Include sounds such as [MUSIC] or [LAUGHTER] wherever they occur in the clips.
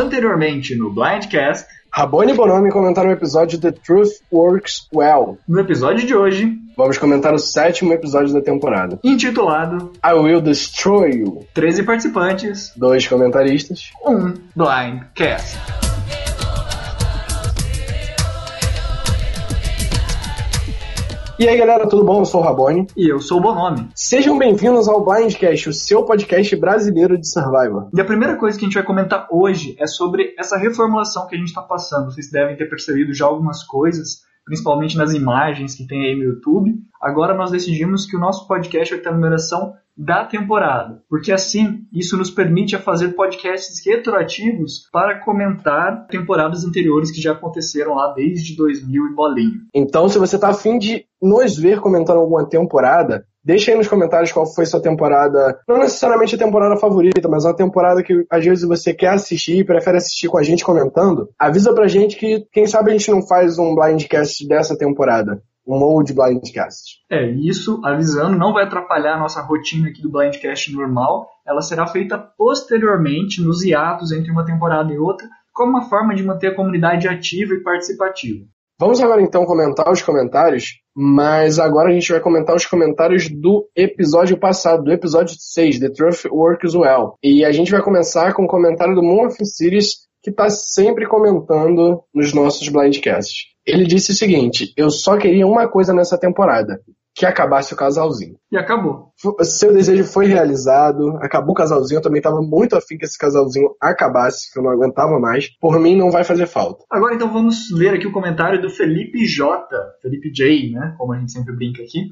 Anteriormente no Blindcast, Rabone e Bonomi comentaram o episódio The Truth Works Well. no episódio de hoje, Vamos comentar o sétimo episódio da temporada. intitulado I Will Destroy You. 13 participantes, Dois comentaristas. um Blindcast. E aí galera, tudo bom? Eu sou o Rabone. E eu sou o Bonome. Sejam bem-vindos ao Blindcast, o seu podcast brasileiro de Survivor. E a primeira coisa que a gente vai comentar hoje é sobre essa reformulação que a gente está passando. Vocês devem ter percebido já algumas coisas, principalmente nas imagens que tem aí no YouTube. Agora nós decidimos que o nosso podcast vai ter a numeração da temporada, porque assim isso nos permite a fazer podcasts retroativos para comentar temporadas anteriores que já aconteceram lá desde 2000 e bolinho. Então, se você tá afim de nos ver comentando alguma temporada, deixa aí nos comentários qual foi sua temporada, não necessariamente a temporada favorita, mas uma temporada que às vezes você quer assistir e prefere assistir com a gente comentando. Avisa pra gente que, quem sabe, a gente não faz um blindcast dessa temporada. Um old blindcast. É, isso, avisando, não vai atrapalhar a nossa rotina aqui do Blindcast normal. Ela será feita posteriormente, nos hiatos entre uma temporada e outra, como uma forma de manter a comunidade ativa e participativa. Vamos agora então comentar os comentários, mas agora a gente vai comentar os comentários do episódio passado, do episódio 6, The Truth Works Well. E a gente vai começar com o comentário do Moon of Series, que está sempre comentando nos nossos blindcasts. Ele disse o seguinte: Eu só queria uma coisa nessa temporada. Que acabasse o casalzinho. E acabou. Seu desejo foi realizado, acabou o casalzinho. Eu também estava muito afim que esse casalzinho acabasse, que eu não aguentava mais. Por mim, não vai fazer falta. Agora então vamos ler aqui o comentário do Felipe J, Felipe J, né, como a gente sempre brinca aqui,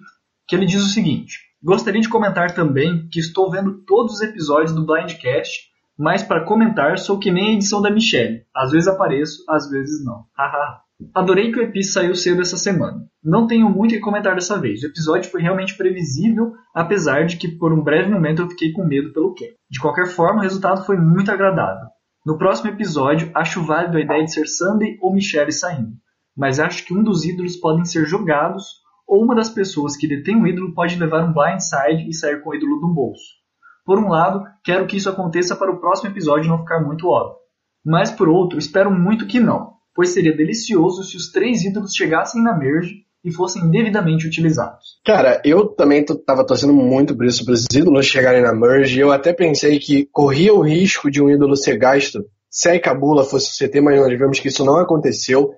que ele diz o seguinte: Gostaria de comentar também que estou vendo todos os episódios do Blindcast, mas para comentar sou que nem a edição da Michelle. Às vezes apareço, às vezes não. Hahaha. Adorei que o Epi saiu cedo essa semana. Não tenho muito o que comentar dessa vez. O episódio foi realmente previsível, apesar de que por um breve momento eu fiquei com medo pelo Ken. De qualquer forma, o resultado foi muito agradável. No próximo episódio, acho válido a ideia de ser Sunday ou Michelle saindo, mas acho que um dos ídolos podem ser jogados ou uma das pessoas que detém o ídolo pode levar um blindside e sair com o ídolo no bolso. Por um lado, quero que isso aconteça para o próximo episódio não ficar muito óbvio, mas por outro, espero muito que não, pois seria delicioso se os três ídolos chegassem na merge e fossem devidamente utilizados. Cara, eu também tava torcendo muito por isso, para os ídolos chegarem na merge. Eu até pensei que corria o risco de um ídolo ser gasto se a Ikabula fosse o CT, mas nós vemos que isso não aconteceu.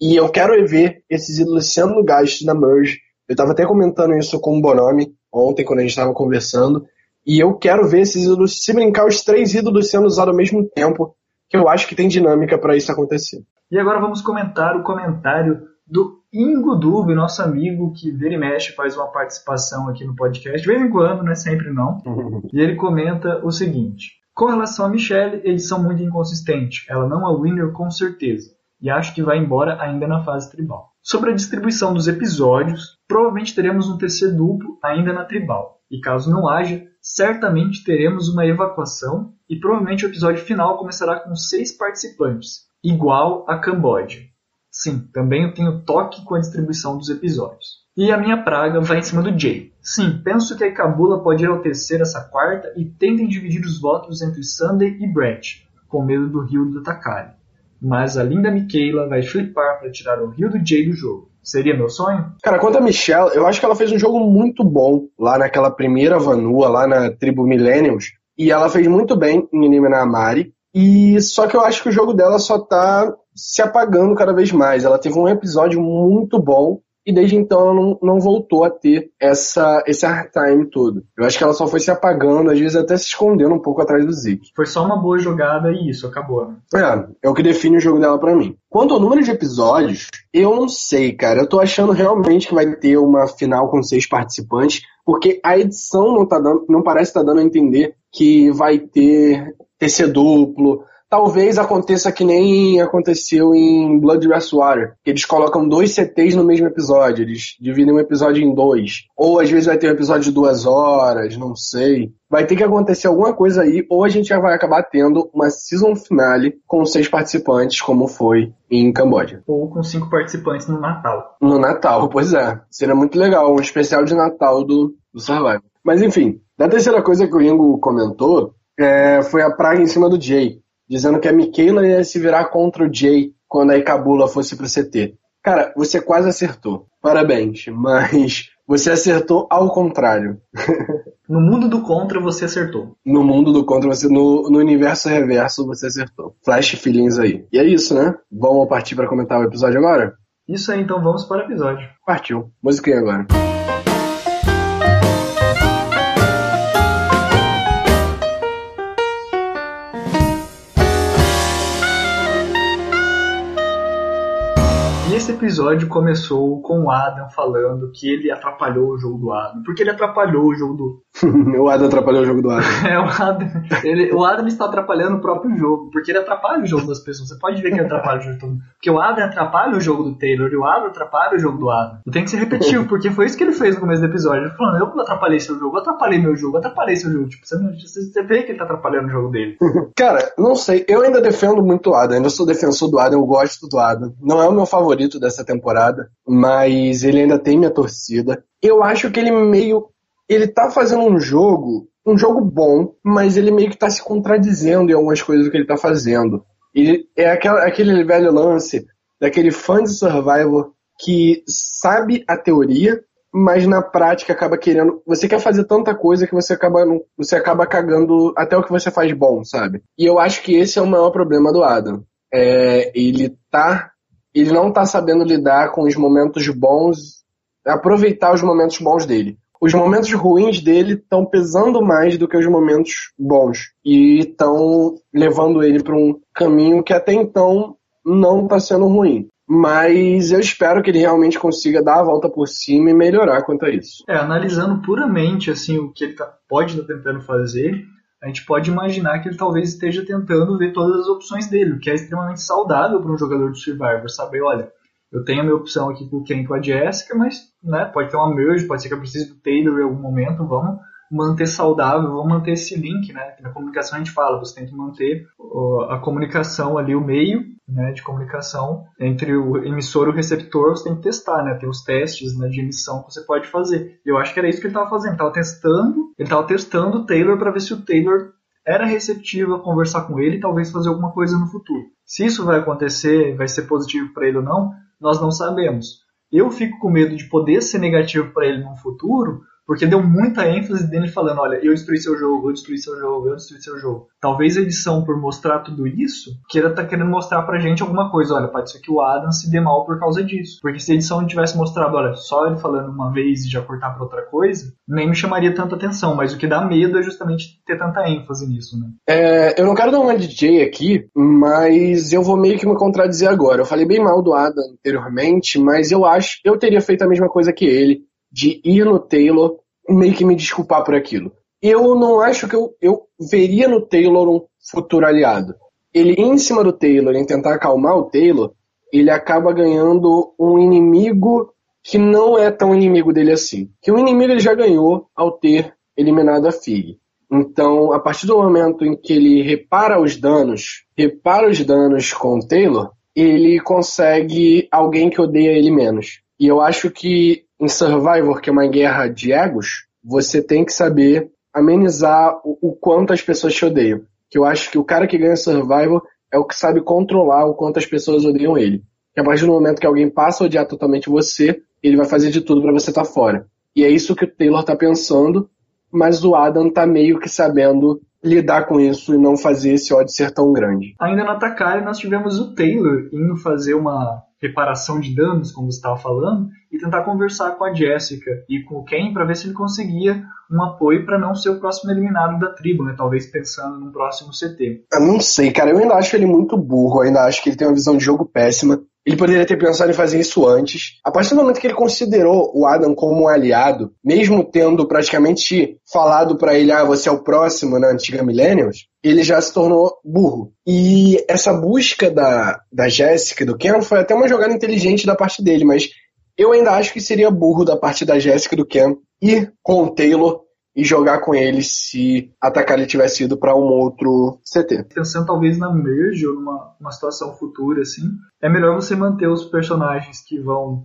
E eu quero ver esses ídolos sendo gastos na merge. Eu tava até comentando isso com o Bonomi ontem, quando a gente tava conversando. E eu quero ver esses ídolos, se brincar, os três ídolos sendo usados ao mesmo tempo, que eu acho que tem dinâmica para isso acontecer. E agora vamos comentar o comentário do Ingo Dube, nosso amigo que vira e mexe faz uma participação aqui no podcast, de vez em quando, não é sempre não. [LAUGHS] E ele comenta o seguinte: Com relação a Michelle, edição muito inconsistente. Ela não é winner com certeza. E acho que vai embora ainda na fase tribal. Sobre a distribuição dos episódios, provavelmente teremos um TC duplo ainda na tribal. E caso não haja, certamente teremos uma evacuação e provavelmente o episódio final começará com seis participantes, igual a Camboja. Sim, também eu tenho toque com a distribuição dos episódios. E a minha praga vai em cima do Jay. Sim, penso que a Ikabula pode ir ao terceiro essa quarta e tentem dividir os votos entre Sunday e Brett, com medo do Rio do Takari. Mas a linda Michaela vai flipar para tirar o Rio do Jay do jogo. Seria meu sonho? Cara, quanto a Michelle, eu acho que ela fez um jogo muito bom lá naquela primeira Vanua, lá na tribo Millennials. E ela fez muito bem em eliminar a Mari. E só que eu acho que o jogo dela só tá se apagando cada vez mais. Ela teve um episódio muito bom e desde então ela não, não voltou a ter essa, esse hard time todo. Eu acho que ela só foi se apagando, às vezes até se escondendo um pouco atrás do Zeke. Foi só uma boa jogada e isso, acabou. Né? É, é o que define o jogo dela pra mim. Quanto ao número de episódios, eu não sei, cara. Eu tô achando realmente que vai ter uma final com seis participantes, porque a edição não, tá dando, não parece estar dando a entender que vai ter TC duplo. Talvez aconteça que nem aconteceu em Blood Water, que eles colocam dois CTs no mesmo episódio, eles dividem um episódio em dois. Ou às vezes vai ter um episódio de duas horas, não sei. Vai ter que acontecer alguma coisa aí, ou a gente já vai acabar tendo uma season finale com seis participantes, como foi em Camboja. Ou com cinco participantes no Natal. No Natal, pois é. Seria muito legal, um especial de Natal do, do Survivor. Mas enfim, da terceira coisa que o Ingo comentou, é, foi a praga em cima do Jay. Dizendo que a Michaela ia se virar contra o Jay quando a Ikabula fosse pro CT. Cara, você quase acertou. Parabéns, mas você acertou ao contrário. no mundo do contra, você acertou. No mundo do contra, você no, no universo reverso, você acertou. Flash feelings aí. E é isso, né? Vamos partir para comentar o episódio agora? Isso aí, então vamos para o episódio. Partiu. Musiquinha agora. Esse episódio começou com o Adam falando que ele atrapalhou o jogo do Adam. Porque ele atrapalhou o jogo do. [LAUGHS] o Adam atrapalhou o jogo do Adam. [LAUGHS] é, o Adam. Ele, o Adam está atrapalhando o próprio jogo. Porque ele atrapalha o jogo das pessoas. Você pode ver que ele atrapalha o jogo do Porque o Adam atrapalha o jogo do Taylor e o Adam atrapalha o jogo do Adam. E tem que ser repetitivo, porque foi isso que ele fez no começo do episódio. Ele falou: Eu atrapalhei seu jogo, eu atrapalhei meu jogo, eu atrapalhei seu jogo. Tipo, você, não, você vê que ele tá atrapalhando o jogo dele. [LAUGHS] Cara, não sei. Eu ainda defendo muito o Adam. Ainda sou defensor do Adam. Eu gosto do Adam. Não é o meu favorito dessa temporada mas ele ainda tem minha torcida. Eu acho que ele meio. Ele tá fazendo um jogo, um jogo bom, mas ele meio que tá se contradizendo em algumas coisas que ele tá fazendo. Ele é aquela, aquele velho lance daquele fã de Survivor que sabe a teoria, mas na prática acaba querendo. Você quer fazer tanta coisa que você acaba, você acaba cagando até o que você faz bom, sabe? E eu acho que esse é o maior problema do Adam. É, ele tá ele não está sabendo lidar com os momentos bons, aproveitar os momentos bons dele. Os momentos ruins dele estão pesando mais do que os momentos bons e estão levando ele para um caminho que até então não está sendo ruim. Mas eu espero que ele realmente consiga dar a volta por cima e melhorar quanto a isso. É, analisando puramente assim o que ele tá, pode estar tá tentando fazer, a gente pode imaginar que ele talvez esteja tentando ver todas as opções dele, o que é extremamente saudável para um jogador de Survivor, saber, olha, eu tenho a minha opção aqui com o Ken e com a Jessica, mas né, pode ter uma merge, pode ser que eu precise do Taylor em algum momento, vamos manter saudável, vamos manter esse link, né? Na comunicação a gente fala, você tem que manter a comunicação ali, o meio né, de comunicação entre o emissor e o receptor, você tem que testar, né? Tem os testes né, de emissão que você pode fazer. E eu acho que era isso que ele estava fazendo, estava testando, ele estava testando o Taylor para ver se o Taylor era receptivo a conversar com ele e talvez fazer alguma coisa no futuro. Se isso vai acontecer, vai ser positivo para ele ou não, nós não sabemos. Eu fico com medo de poder ser negativo para ele no futuro, porque deu muita ênfase dele falando, olha, eu destruí seu jogo, eu destruí seu jogo, eu destruí seu jogo. Talvez a edição, por mostrar tudo isso, queira tá querendo mostrar pra gente alguma coisa, olha, pode ser que o Adam se dê mal por causa disso. Porque se a edição tivesse mostrado, olha, só ele falando uma vez e já cortar pra outra coisa, nem me chamaria tanta atenção, mas o que dá medo é justamente ter tanta ênfase nisso, né? É, eu não quero dar uma DJ aqui, mas eu vou meio que me contradizer agora. Eu falei bem mal do Adam anteriormente, mas eu acho, eu teria feito a mesma coisa que ele de ir no Taylor meio que me desculpar por aquilo. Eu não acho que eu, eu veria no Taylor um futuro aliado. Ele, em cima do Taylor, em tentar acalmar o Taylor, ele acaba ganhando um inimigo que não é tão inimigo dele assim. Que o inimigo ele já ganhou ao ter eliminado a Fig. Então, a partir do momento em que ele repara os danos, repara os danos com o Taylor, ele consegue alguém que odeia ele menos. E eu acho que em Survivor, que é uma guerra de egos, você tem que saber amenizar o, o quanto as pessoas te odeiam. Que eu acho que o cara que ganha Survivor é o que sabe controlar o quanto as pessoas odeiam ele. Que a partir do momento que alguém passa a odiar totalmente você, ele vai fazer de tudo para você estar tá fora. E é isso que o Taylor tá pensando, mas o Adam tá meio que sabendo lidar com isso e não fazer esse ódio ser tão grande. Ainda no Atacari nós tivemos o Taylor indo fazer uma reparação de danos, como você estava falando, e tentar conversar com a Jessica e com o Ken para ver se ele conseguia um apoio para não ser o próximo eliminado da tribo, né? Talvez pensando num próximo CT. Eu não sei, cara. Eu ainda acho ele muito burro. Eu ainda acho que ele tem uma visão de jogo péssima. Ele poderia ter pensado em fazer isso antes. A partir do momento que ele considerou o Adam como um aliado, mesmo tendo praticamente falado para ele, ah, você é o próximo na antiga Millennials, ele já se tornou burro. E essa busca da, da Jéssica, do Ken, foi até uma jogada inteligente da parte dele, mas eu ainda acho que seria burro da parte da Jéssica do Ken ir com o Taylor e jogar com ele se atacar ele tivesse ido para um outro CT. Pensando talvez na merge ou numa uma situação futura assim, é melhor você manter os personagens que vão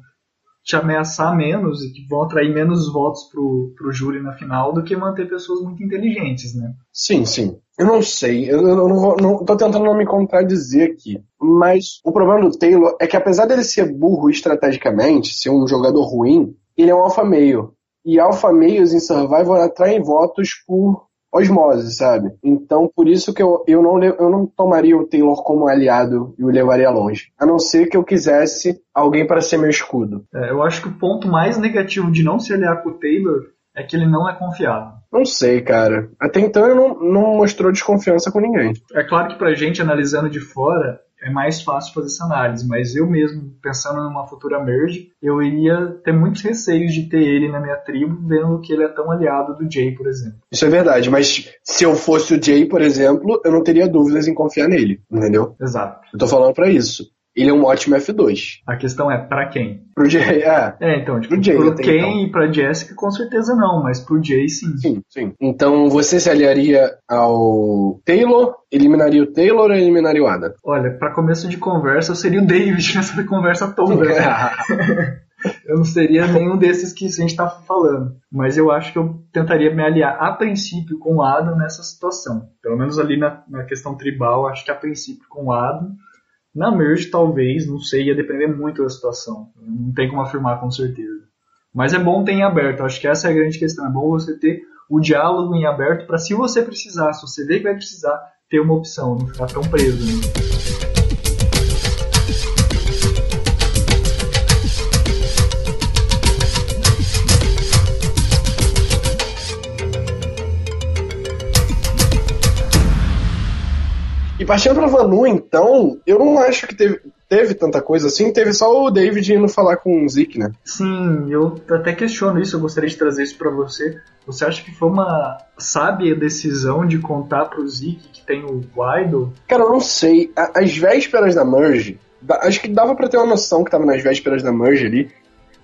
te ameaçar menos e que vão atrair menos votos pro, pro júri na final do que manter pessoas muito inteligentes, né? Sim, sim. Eu não sei, eu, eu não, vou, não tô tentando não me contradizer aqui. Mas o problema do Taylor é que apesar dele ser burro estrategicamente, ser um jogador ruim, ele é um alfa meio. E alfa meios em Survivor atraem votos por osmose, sabe? Então, por isso que eu, eu, não, eu não tomaria o Taylor como aliado e o levaria longe. A não ser que eu quisesse alguém para ser meu escudo. É, eu acho que o ponto mais negativo de não se aliar com o Taylor é que ele não é confiável. Não sei, cara. Até então ele não, não mostrou desconfiança com ninguém. É claro que pra gente, analisando de fora, é mais fácil fazer essa análise, mas eu mesmo, pensando numa futura merge, eu iria ter muitos receios de ter ele na minha tribo, vendo que ele é tão aliado do Jay, por exemplo. Isso é verdade, mas se eu fosse o Jay, por exemplo, eu não teria dúvidas em confiar nele, entendeu? Exato. Eu tô falando para isso ele é um ótimo F2. A questão é, para quem? Pro Jay, é. É, então, tipo, pro, Jay, pro Ken então. e pra Jessica, com certeza não, mas pro Jay, sim. Sim, sim. Então, você se aliaria ao Taylor, eliminaria o Taylor ou eliminaria o Adam? Olha, para começo de conversa, eu seria o David [LAUGHS] nessa conversa toda. Né? [LAUGHS] eu não seria nenhum desses que a gente está falando. Mas eu acho que eu tentaria me aliar a princípio com o Adam nessa situação. Pelo menos ali na, na questão tribal, acho que a princípio com o Adam na merge, talvez, não sei, ia depender muito da situação. Não tem como afirmar com certeza. Mas é bom ter em aberto, acho que essa é a grande questão. É bom você ter o diálogo em aberto para, se você precisar, se você vê que vai precisar, ter uma opção, não ficar tão preso. Né? E partindo pra Vanu, então, eu não acho que teve, teve tanta coisa assim, teve só o David indo falar com o Zeke, né? Sim, eu até questiono isso, eu gostaria de trazer isso para você. Você acha que foi uma sábia decisão de contar pro Zeke que tem o Idol? Cara, eu não sei. As vésperas da Merge, acho que dava para ter uma noção que tava nas vésperas da Merge ali.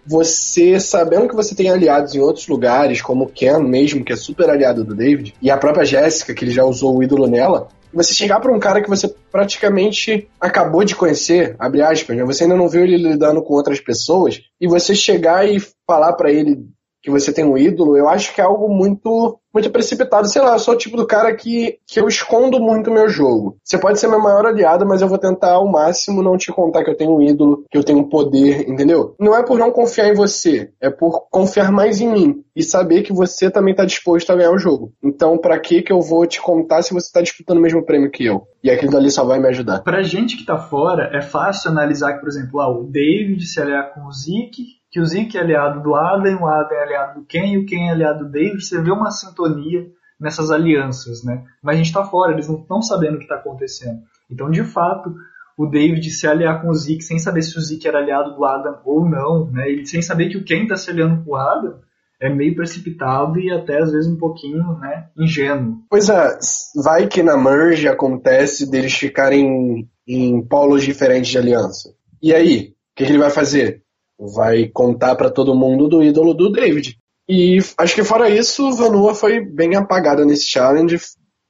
Você, sabendo que você tem aliados em outros lugares, como o Ken mesmo, que é super aliado do David, e a própria Jéssica, que ele já usou o ídolo nela, você chegar para um cara que você praticamente acabou de conhecer, abre aspas, né? você ainda não viu ele lidando com outras pessoas, e você chegar e falar para ele que você tem um ídolo, eu acho que é algo muito muito precipitado. Sei lá, eu sou o tipo do cara que, que eu escondo muito o meu jogo. Você pode ser meu maior aliado, mas eu vou tentar ao máximo não te contar que eu tenho um ídolo, que eu tenho um poder, entendeu? Não é por não confiar em você, é por confiar mais em mim e saber que você também tá disposto a ganhar o jogo. Então, para que que eu vou te contar se você tá disputando o mesmo prêmio que eu? E aquilo dali só vai me ajudar. Pra gente que tá fora, é fácil analisar que, por exemplo, ah, o David se aliar com o Zeke que o Zeke é aliado do Adam, o Adam é aliado do Ken e o Ken é aliado do David, você vê uma sintonia nessas alianças, né? Mas a gente está fora, eles não estão sabendo o que está acontecendo. Então, de fato, o David se aliar com o Zeke sem saber se o Zeke era aliado do Adam ou não, né? E sem saber que o Ken está se aliando com o Adam, é meio precipitado e até às vezes um pouquinho, né, ingênuo. Pois é, vai que na merge acontece deles ficarem em polos diferentes de aliança. E aí, o que ele vai fazer? Vai contar para todo mundo do ídolo do David. E acho que fora isso, Vanua foi bem apagada nesse challenge,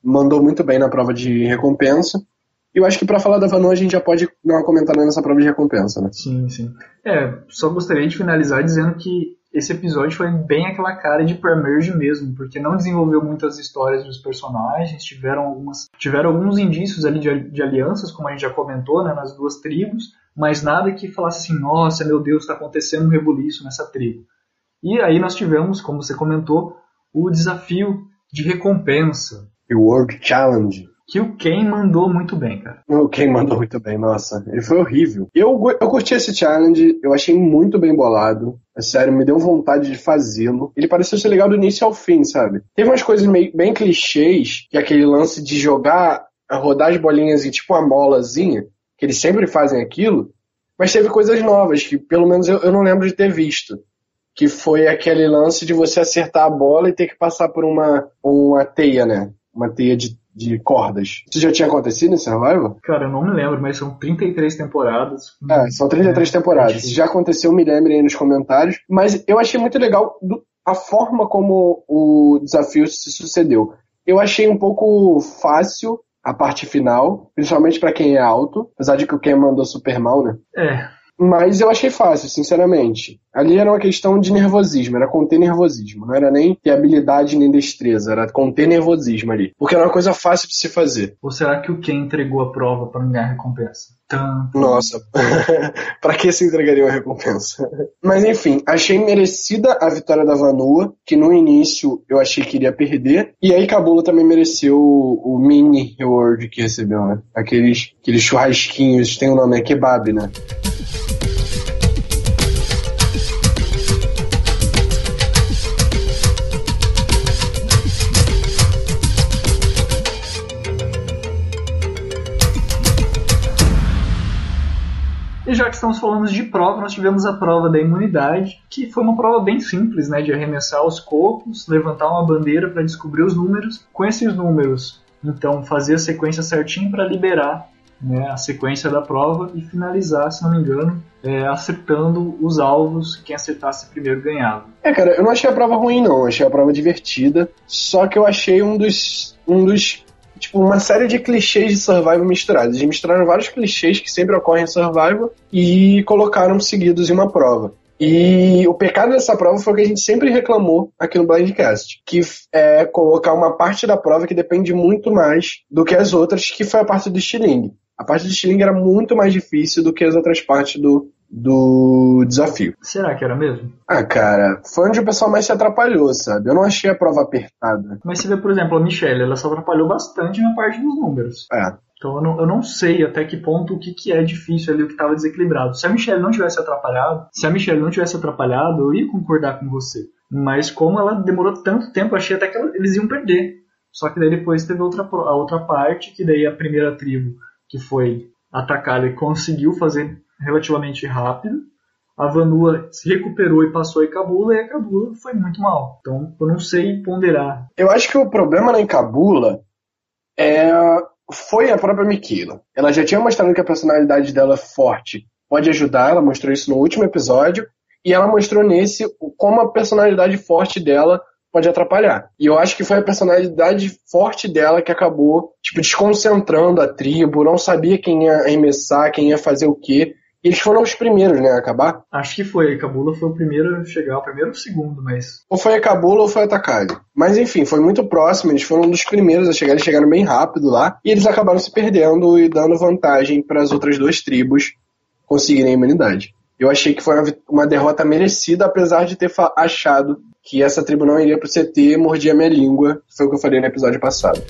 mandou muito bem na prova de recompensa. E eu acho que para falar da Vanua a gente já pode dar uma comentada nessa prova de recompensa, né? Sim, sim. É, só gostaria de finalizar dizendo que esse episódio foi bem aquela cara de pre-merge mesmo, porque não desenvolveu muitas histórias dos personagens, tiveram algumas, tiveram alguns indícios ali de, de alianças, como a gente já comentou, né, nas duas tribos, mas nada que falasse assim, nossa, meu Deus, está acontecendo um rebuliço nessa tribo. E aí nós tivemos, como você comentou, o desafio de recompensa. World Challenge. Que o Ken mandou muito bem, cara. O Ken mandou muito bem, nossa. Ele foi horrível. Eu, eu curti esse challenge, eu achei muito bem bolado. É sério, me deu vontade de fazê-lo. Ele pareceu ser legal do início ao fim, sabe? Teve umas coisas meio, bem clichês, que é aquele lance de jogar, rodar as bolinhas em tipo uma molazinha que eles sempre fazem aquilo, mas teve coisas novas que pelo menos eu, eu não lembro de ter visto. Que foi aquele lance de você acertar a bola e ter que passar por uma, uma teia, né? Uma teia de, de cordas. Isso já tinha acontecido em Survival? Cara, eu não me lembro, mas são 33 temporadas. É, são 33 é, temporadas. Já aconteceu, me lembrem aí nos comentários. Mas eu achei muito legal do, a forma como o desafio se sucedeu. Eu achei um pouco fácil a parte final, principalmente para quem é alto, apesar de que o Ken mandou super mal, né? É, Mas eu achei fácil, sinceramente. Ali era uma questão de nervosismo, era conter nervosismo. Não era nem ter habilidade nem destreza, era conter nervosismo ali. Porque era uma coisa fácil de se fazer. Ou será que o Ken entregou a prova para ganhar a recompensa? Nossa, [LAUGHS] para que se entregaria uma recompensa? [LAUGHS] Mas enfim, achei merecida a vitória da Vanua, que no início eu achei que iria perder, e aí Cabula também mereceu o, o mini reward que recebeu, né? Aqueles, aqueles churrasquinhos, tem o um nome, é kebab, né? Estamos falando de prova, nós tivemos a prova da imunidade, que foi uma prova bem simples, né, de arremessar os cocos, levantar uma bandeira para descobrir os números. Com esses números, então fazer a sequência certinho para liberar né, a sequência da prova e finalizar, se não me engano, é, acertando os alvos. Quem acertasse primeiro ganhava. É, cara, eu não achei a prova ruim, não. Eu achei a prova divertida. Só que eu achei um dos, um dos tipo, uma série de clichês de Survival misturados. Eles misturaram vários clichês que sempre ocorrem em Survival e colocaram seguidos em uma prova. E o pecado dessa prova foi o que a gente sempre reclamou aqui no Blindcast, que é colocar uma parte da prova que depende muito mais do que as outras, que foi a parte do estilingue. A parte do estilingue era muito mais difícil do que as outras partes do, do desafio. Será que era mesmo? Ah, cara, foi onde o pessoal mais se atrapalhou, sabe? Eu não achei a prova apertada. Mas você vê, por exemplo, a Michelle, ela se atrapalhou bastante na parte dos números. É. Então eu não, eu não sei até que ponto o que, que é difícil ali, o que estava desequilibrado. Se a Michelle não tivesse atrapalhado, se a Michelle não tivesse atrapalhado, eu ia concordar com você. Mas como ela demorou tanto tempo, achei até que eles iam perder. Só que daí depois teve outra, a outra parte, que daí a primeira tribo, que foi atacada e conseguiu fazer relativamente rápido. A Vanua se recuperou e passou a Ikabula, e a Ikabula foi muito mal. Então eu não sei ponderar. Eu acho que o problema na Ikabula é... foi a própria Mikila. Ela já tinha mostrado que a personalidade dela é forte pode ajudar, ela mostrou isso no último episódio, e ela mostrou nesse como a personalidade forte dela pode atrapalhar. E eu acho que foi a personalidade forte dela que acabou, tipo, desconcentrando a tribo, não sabia quem ia arremessar, quem ia fazer o quê. Eles foram os primeiros, né, a acabar? Acho que foi. A Cabula foi o primeiro a chegar, o primeiro ou o segundo, mas. Ou foi a Cabula ou foi a Takagi. Mas enfim, foi muito próximo. Eles foram um dos primeiros a chegar. Eles chegaram bem rápido lá. E eles acabaram se perdendo e dando vantagem para as outras duas tribos conseguirem a imunidade. Eu achei que foi uma, derrota merecida, apesar de ter achado que essa tribo não iria pro CT e mordia minha língua. Foi o que eu falei no episódio passado.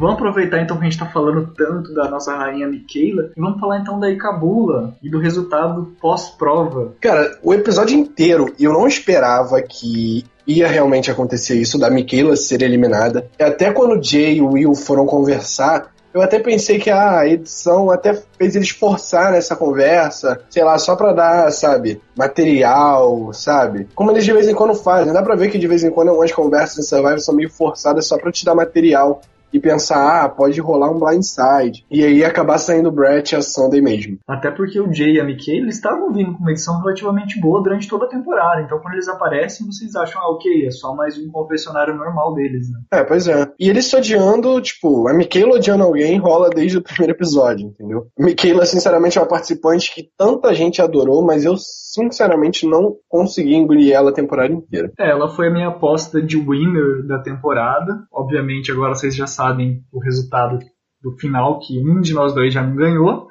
Vamos aproveitar então que a gente está falando tanto da nossa rainha Michaela e vamos falar então da Ikabula e do resultado pós-prova. Cara, o episódio inteiro eu não esperava que ia realmente acontecer isso, da Michaela ser eliminada. Até quando Jay e o Will foram conversar, eu até pensei que a edição até fez eles forçar nessa conversa, sei lá, só pra dar, sabe, material, sabe? Como eles de vez em quando fazem. Dá pra ver que de vez em quando algumas conversas em Survivor são meio forçadas só pra te dar material e pensar, ah, pode rolar um blindside. E aí acabar saindo o Brett e a Sunday mesmo. Até porque o Jay e a Mickey, eles estavam vindo com uma edição relativamente boa durante toda a temporada. Então quando eles aparecem, vocês acham, ah, ok, é só mais um confessionário normal deles, né? É, pois é. E eles se odiando, tipo, a Michaela odiando alguém rola desde o primeiro episódio, entendeu? Michaela, sinceramente, é uma participante que tanta gente adorou, mas eu sinceramente não consegui engolir ela a temporada inteira. É, ela foi a minha aposta de winner da temporada. Obviamente, agora vocês já sabem o resultado do final, que um de nós dois já não ganhou.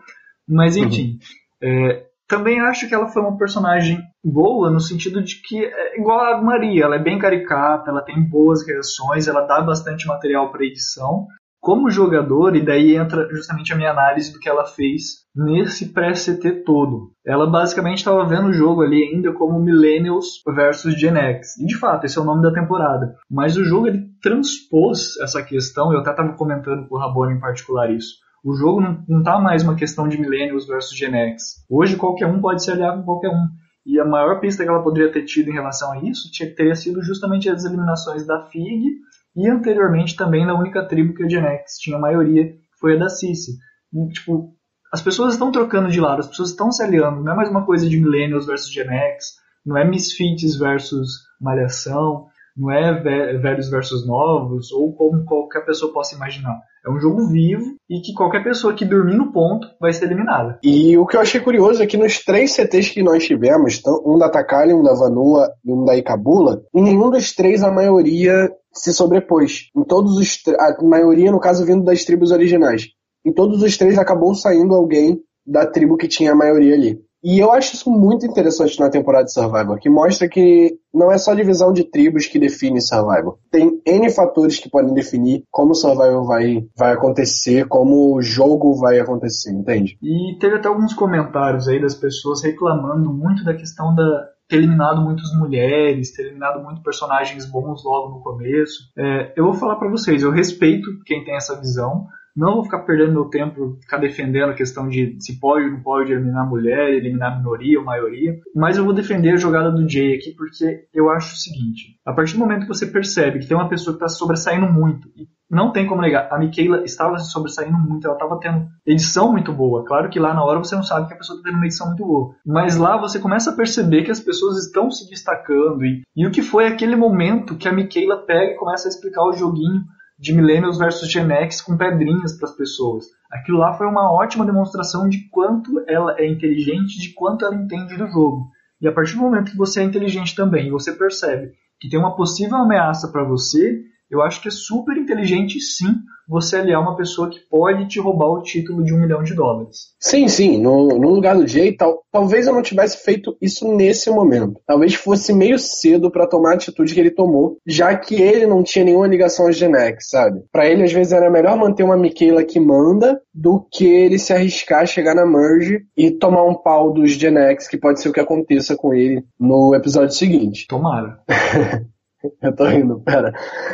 Mas uhum. enfim. Uhum. É, também acho que ela foi uma personagem boa no sentido de que é igual a Maria, ela é bem caricata, ela tem boas reações, ela dá bastante material para edição, como jogador, e daí entra justamente a minha análise do que ela fez nesse pré-CT todo. Ela basicamente estava vendo o jogo ali ainda como Millennials versus Gen X. E de fato, esse é o nome da temporada. Mas o jogo ele transpôs essa questão, eu até estava comentando com o Rabone em particular isso. O jogo não está mais uma questão de Millennials versus Gen X. Hoje qualquer um pode se aliar com qualquer um. E a maior pista que ela poderia ter tido em relação a isso teria sido justamente as eliminações da FIG e anteriormente também na única tribo que a Gen X tinha maioria, foi a da Cici. tipo, as pessoas estão trocando de lado, as pessoas estão se aliando. Não é mais uma coisa de Millennials versus Gen X, não é Misfits versus Malhação, não é velhos versus novos, ou como qualquer pessoa possa imaginar. É um jogo vivo e que qualquer pessoa que dormir no ponto vai ser eliminada. E o que eu achei curioso é que nos três CTs que nós tivemos, um da Takali, um da Vanua e um da Ikabula, em nenhum dos três a maioria se sobrepôs. Em todos os a maioria, no caso, vindo das tribos originais. Em todos os três acabou saindo alguém da tribo que tinha a maioria ali. E eu acho isso muito interessante na temporada de Survivor, que mostra que não é só a divisão de tribos que define Survivor. Tem N fatores que podem definir como Survivor vai, vai acontecer, como o jogo vai acontecer, entende? E teve até alguns comentários aí das pessoas reclamando muito da questão da, ter eliminado muitas mulheres, ter eliminado muitos personagens bons logo no começo. É, eu vou falar para vocês, eu respeito quem tem essa visão, não vou ficar perdendo meu tempo, ficar defendendo a questão de se pode ou não pode eliminar mulher, eliminar minoria ou maioria, mas eu vou defender a jogada do Jay aqui porque eu acho o seguinte: a partir do momento que você percebe que tem uma pessoa que está sobressaindo muito, e não tem como negar, a Michaela estava se sobressaindo muito, ela estava tendo edição muito boa. Claro que lá na hora você não sabe que a pessoa está tendo uma edição muito boa, mas lá você começa a perceber que as pessoas estão se destacando e, e o que foi aquele momento que a Michaela pega e começa a explicar o joguinho de Millennials versus Gen X com pedrinhas para as pessoas. Aquilo lá foi uma ótima demonstração de quanto ela é inteligente, de quanto ela entende do jogo. E a partir do momento que você é inteligente também e você percebe que tem uma possível ameaça para você, eu acho que é super inteligente, sim, você aliar uma pessoa que pode te roubar o título de um milhão de dólares. Sim, sim. No, no lugar do Jay, tal, talvez eu não tivesse feito isso nesse momento. Talvez fosse meio cedo para tomar a atitude que ele tomou, já que ele não tinha nenhuma ligação a Genex, sabe? Para ele, às vezes, era melhor manter uma Michaela que manda do que ele se arriscar a chegar na Merge e tomar um pau dos Genex, que pode ser o que aconteça com ele no episódio seguinte. Tomara. [LAUGHS] [LAUGHS] Eu tô rindo, pera.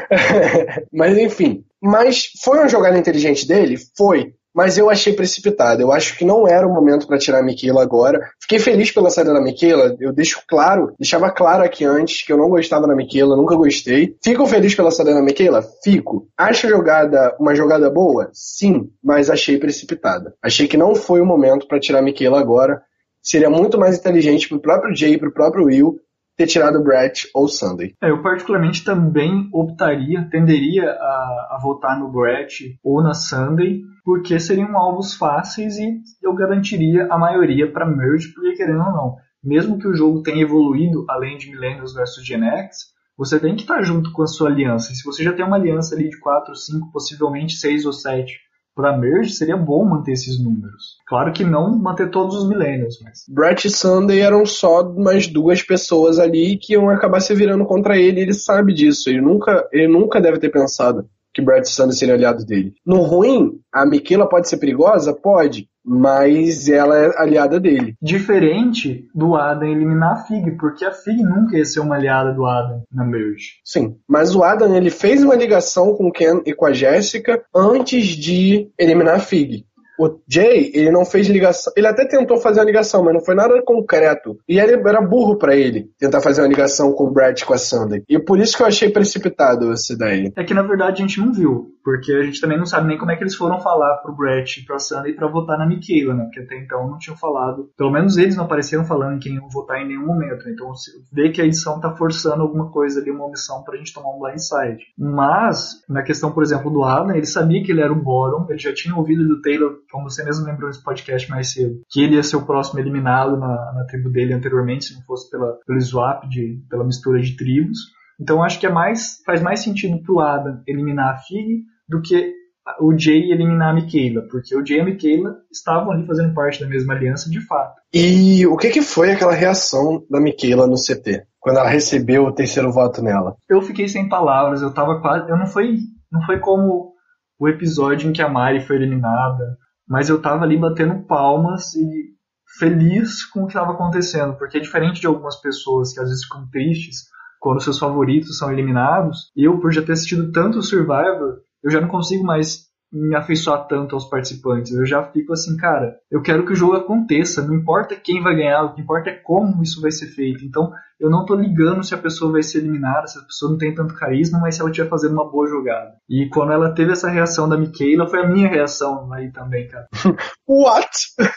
[LAUGHS] Mas enfim. Mas foi uma jogada inteligente dele? Foi. Mas eu achei precipitado. Eu acho que não era o momento para tirar a Michaela agora. Fiquei feliz pela saída da Michaela. Eu deixo claro, deixava claro aqui antes que eu não gostava da Michaela, nunca gostei. Fico feliz pela saída da Michaela? Fico. Acho a jogada uma jogada boa? Sim, mas achei precipitada. Achei que não foi o momento para tirar a Michaela agora. Seria muito mais inteligente pro próprio Jay pro próprio Will ter tirado Brett ou Sunday. É, eu particularmente também optaria, tenderia a, a votar no Brett ou na Sunday, porque seriam alvos fáceis e eu garantiria a maioria para merge, porque querendo ou não, mesmo que o jogo tenha evoluído além de Millennials versus Gen X, você tem que estar junto com a sua aliança. E se você já tem uma aliança ali de 4, 5, possivelmente 6 ou 7 para merge, seria bom manter esses números. Claro que não manter todos os milênios, mas. Brett e Sunday eram só mais duas pessoas ali que iam acabar se virando contra ele, ele sabe disso. Ele nunca, ele nunca deve ter pensado que Brett Sanders seria aliado dele. No ruim, a Miquela pode ser perigosa? Pode. Mas ela é aliada dele. Diferente do Adam eliminar a Fig, porque a Fig nunca ia ser uma aliada do Adam na Merge. Sim, mas o Adam ele fez uma ligação com o Ken e com a Jessica antes de eliminar a Fig. O Jay, ele não fez ligação. Ele até tentou fazer uma ligação, mas não foi nada concreto. E era burro para ele tentar fazer uma ligação com o Brad com a Sandy. E por isso que eu achei precipitado essa daí. É que na verdade a gente não viu. Porque a gente também não sabe nem como é que eles foram falar pro Brett e pra Sandy pra votar na Michaela, né? Porque até então não tinham falado. Pelo menos eles não apareceram falando em quem iam votar em nenhum momento. Então vê que a edição tá forçando alguma coisa ali, uma omissão pra gente tomar um blindside. Mas, na questão, por exemplo, do Adam, ele sabia que ele era o bottom, ele já tinha ouvido do Taylor como você mesmo lembrou nesse podcast mais cedo, que ele ia ser o próximo eliminado na, na tribo dele anteriormente, se não fosse pela, pelo swap, de, pela mistura de tribos. Então acho que é mais, faz mais sentido pro Adam eliminar a Fig do que o Jay eliminar a Michaela, porque o Jay e a Michaela estavam ali fazendo parte da mesma aliança de fato. E o que, que foi aquela reação da Michaela no CT, quando ela recebeu o terceiro voto nela? Eu fiquei sem palavras, eu tava quase. Eu não foi, não foi como o episódio em que a Mari foi eliminada, mas eu tava ali batendo palmas e feliz com o que estava acontecendo, porque é diferente de algumas pessoas que às vezes ficam tristes quando seus favoritos são eliminados, eu, por já ter assistido tanto Survivor, eu já não consigo mais me afeiçoar tanto aos participantes. Eu já fico assim, cara, eu quero que o jogo aconteça, não importa quem vai ganhar, o que importa é como isso vai ser feito. Então, eu não tô ligando se a pessoa vai ser eliminada, se a pessoa não tem tanto carisma, mas se ela estiver fazendo uma boa jogada. E quando ela teve essa reação da Michaela, foi a minha reação aí também, cara. [LAUGHS] What?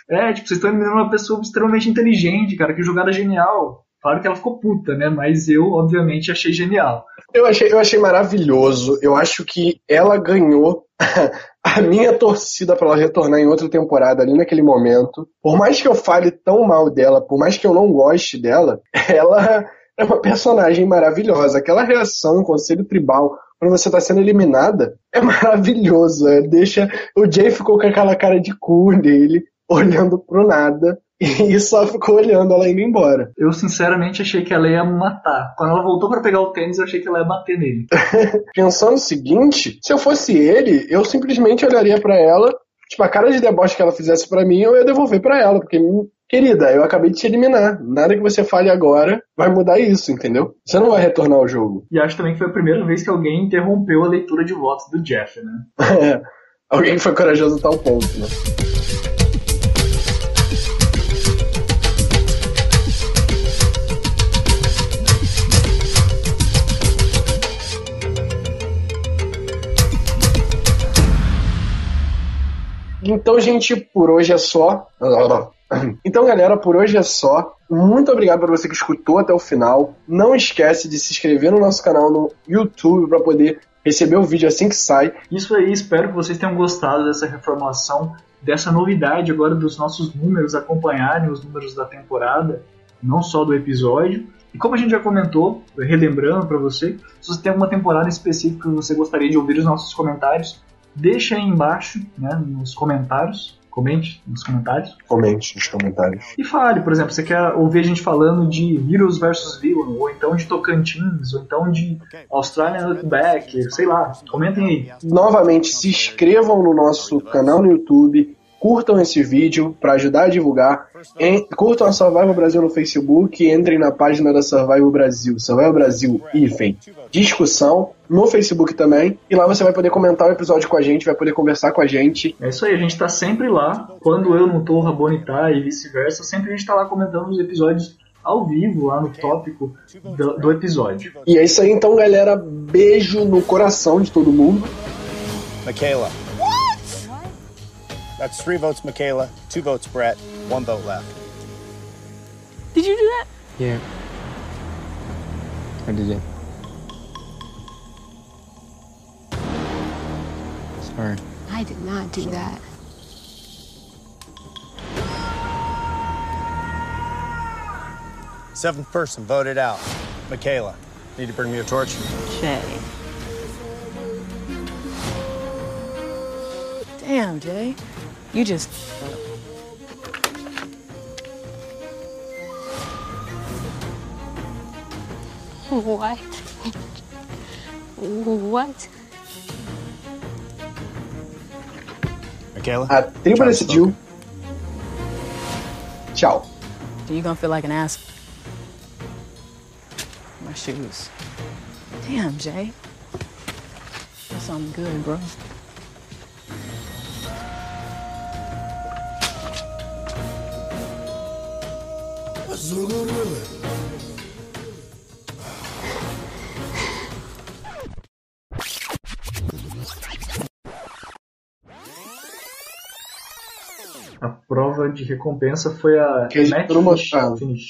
É, tipo, vocês estão eliminando uma pessoa extremamente inteligente, cara, que jogada genial. Claro que ela ficou puta, né? Mas eu, obviamente, achei genial. Eu achei, eu achei maravilhoso. Eu acho que ela ganhou [LAUGHS] a minha torcida para ela retornar em outra temporada ali naquele momento. Por mais que eu fale tão mal dela, por mais que eu não goste dela, [LAUGHS] ela é uma personagem maravilhosa. Aquela reação, conselho tribal, quando você tá sendo eliminada, é [LAUGHS] maravilhoso. É, deixa. O Jay ficou com aquela cara de cu dele, olhando pro nada. [LAUGHS] E só ficou olhando ela indo embora. Eu sinceramente achei que ela ia matar. Quando ela voltou para pegar o tênis, eu achei que ela ia bater nele. [LAUGHS] Pensando o seguinte, se eu fosse ele, eu simplesmente olharia para ela, tipo, a cara de deboche que ela fizesse para mim, eu ia devolver para ela, porque Querida, eu acabei de te eliminar. Nada que você fale agora vai mudar isso, entendeu? Você não vai retornar ao jogo. E acho também que foi a primeira vez que alguém interrompeu a leitura de votos do Jeff, né? [LAUGHS] É, alguém foi corajoso a tal ponto, né? Então, gente, por hoje é só. [CLEARS THROAT] Então, galera, por hoje é só. Muito obrigado para você que escutou até o final. Não esquece de se inscrever no nosso canal no YouTube para poder receber o vídeo assim que sai. Isso aí, espero que vocês tenham gostado dessa reformação, dessa novidade agora dos nossos números acompanharem os números da temporada, não só do episódio. E como a gente já comentou, relembrando para você, se você tem alguma temporada específica que você gostaria de ouvir os nossos comentários, deixa aí embaixo, né, nos comentários. Comente nos comentários. Comente nos comentários. E fale, por exemplo, você quer ouvir a gente falando de Heroes vs Villain, ou então de Tocantins, ou então de Australian Outback, sei lá. Comentem aí. Novamente, se inscrevam no nosso canal no YouTube, curtam esse vídeo para ajudar a divulgar. Em, curtam a Survival Brasil no Facebook e entrem na página da Survival Brasil, Survival Brasil IFEM. Discussão no Facebook também. E lá você vai poder comentar o episódio com a gente, vai poder conversar com a gente. É isso aí, a gente tá sempre lá. Quando eu não tô, o Rabone tá e vice-versa, sempre a gente tá lá comentando os episódios ao vivo, lá no tópico do, do episódio. E é isso aí então, galera. Beijo no coração de todo mundo. Michaela. That's three votes, Michaela, two votes, Brett, one vote left. Did you do that? Yeah. I did it. Sorry. I did not do that. Seventh person voted out. Michaela, need to bring me a torch? Jay. Damn, Jay. You just. What? What? Michaela? A tribo decidiu. Tchau. You gonna feel like an ass. My shoes. Damn, Jay. That's something good, bro. A prova de recompensa foi a Que Match mostrar. Finish.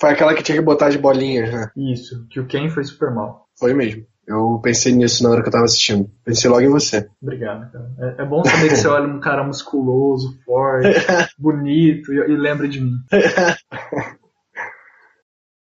Foi aquela que tinha que botar de bolinhas, né? Isso, que o Ken foi super mal. Foi mesmo. Eu pensei nisso na hora que eu tava assistindo. Pensei logo em você. Obrigado, cara. É, é bom saber que você olha um cara musculoso, forte, [LAUGHS] bonito e, e lembra de mim. [LAUGHS]